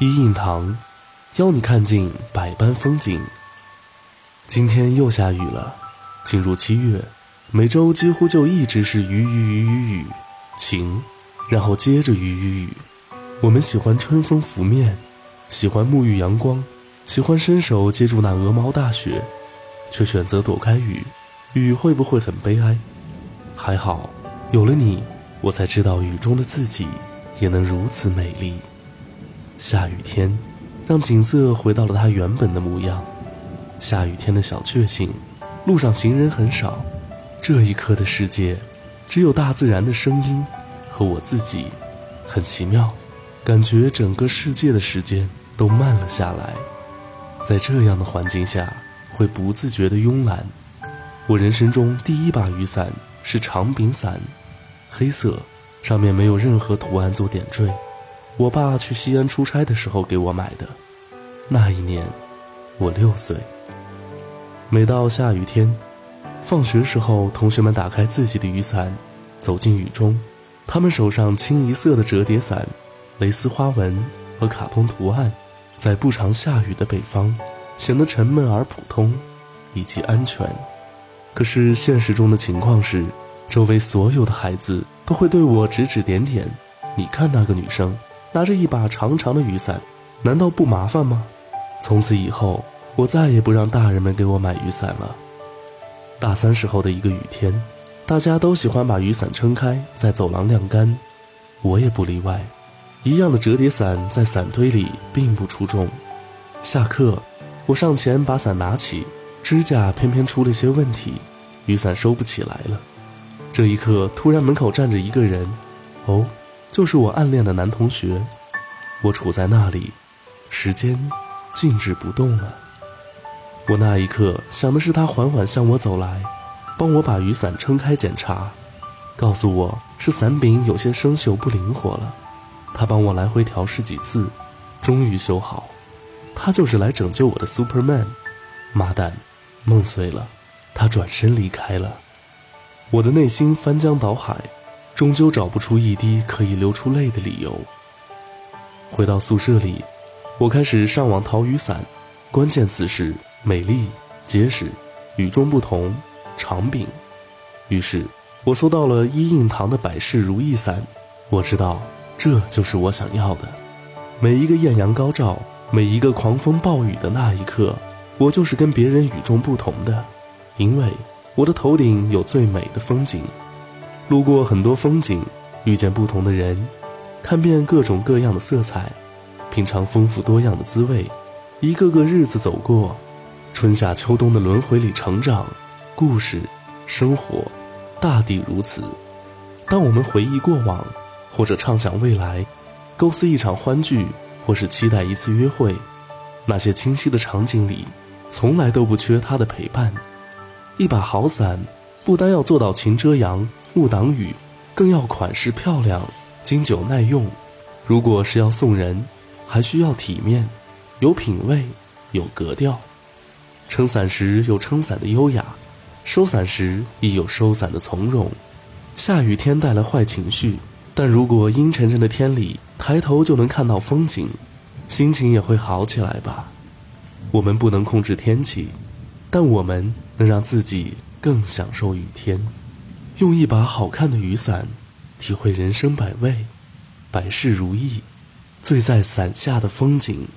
一印堂，邀你看尽百般风景。今天又下雨了，进入七月，每周几乎就一直是雨雨雨雨雨，晴，然后接着雨雨雨。我们喜欢春风拂面，喜欢沐浴阳光，喜欢伸手接住那鹅毛大雪，却选择躲开雨。雨会不会很悲哀？还好，有了你，我才知道雨中的自己也能如此美丽。下雨天，让景色回到了它原本的模样。下雨天的小确幸，路上行人很少，这一刻的世界，只有大自然的声音和我自己，很奇妙，感觉整个世界的时间都慢了下来。在这样的环境下，会不自觉的慵懒。我人生中第一把雨伞是长柄伞，黑色，上面没有任何图案做点缀。我爸去西安出差的时候给我买的。那一年，我六岁。每到下雨天，放学时候，同学们打开自己的雨伞，走进雨中，他们手上清一色的折叠伞，蕾丝花纹和卡通图案，在不常下雨的北方，显得沉闷而普通，以及安全。可是现实中的情况是，周围所有的孩子都会对我指指点点。你看那个女生拿着一把长长的雨伞，难道不麻烦吗？从此以后，我再也不让大人们给我买雨伞了。大三时候的一个雨天，大家都喜欢把雨伞撑开在走廊晾干，我也不例外。一样的折叠伞在伞堆里并不出众。下课，我上前把伞拿起。支架偏偏出了些问题，雨伞收不起来了。这一刻，突然门口站着一个人，哦，就是我暗恋的男同学。我处在那里，时间静止不动了。我那一刻想的是他缓缓向我走来，帮我把雨伞撑开检查，告诉我是伞柄有些生锈不灵活了。他帮我来回调试几次，终于修好。他就是来拯救我的 Superman。妈蛋！梦碎了，他转身离开了。我的内心翻江倒海，终究找不出一滴可以流出泪的理由。回到宿舍里，我开始上网淘雨伞，关键词是美丽、结实、与众不同、长柄。于是，我收到了一印堂的百事如意伞。我知道，这就是我想要的。每一个艳阳高照，每一个狂风暴雨的那一刻。我就是跟别人与众不同的，因为我的头顶有最美的风景，路过很多风景，遇见不同的人，看遍各种各样的色彩，品尝丰富多样的滋味，一个个日子走过，春夏秋冬的轮回里成长，故事，生活，大抵如此。当我们回忆过往，或者畅想未来，构思一场欢聚，或是期待一次约会，那些清晰的场景里。从来都不缺他的陪伴。一把好伞，不单要做到晴遮阳、雾挡雨，更要款式漂亮、经久耐用。如果是要送人，还需要体面、有品味、有格调。撑伞时有撑伞的优雅，收伞时亦有收伞的从容。下雨天带来坏情绪，但如果阴沉沉的天里抬头就能看到风景，心情也会好起来吧。我们不能控制天气，但我们能让自己更享受雨天。用一把好看的雨伞，体会人生百味，百事如意，醉在伞下的风景。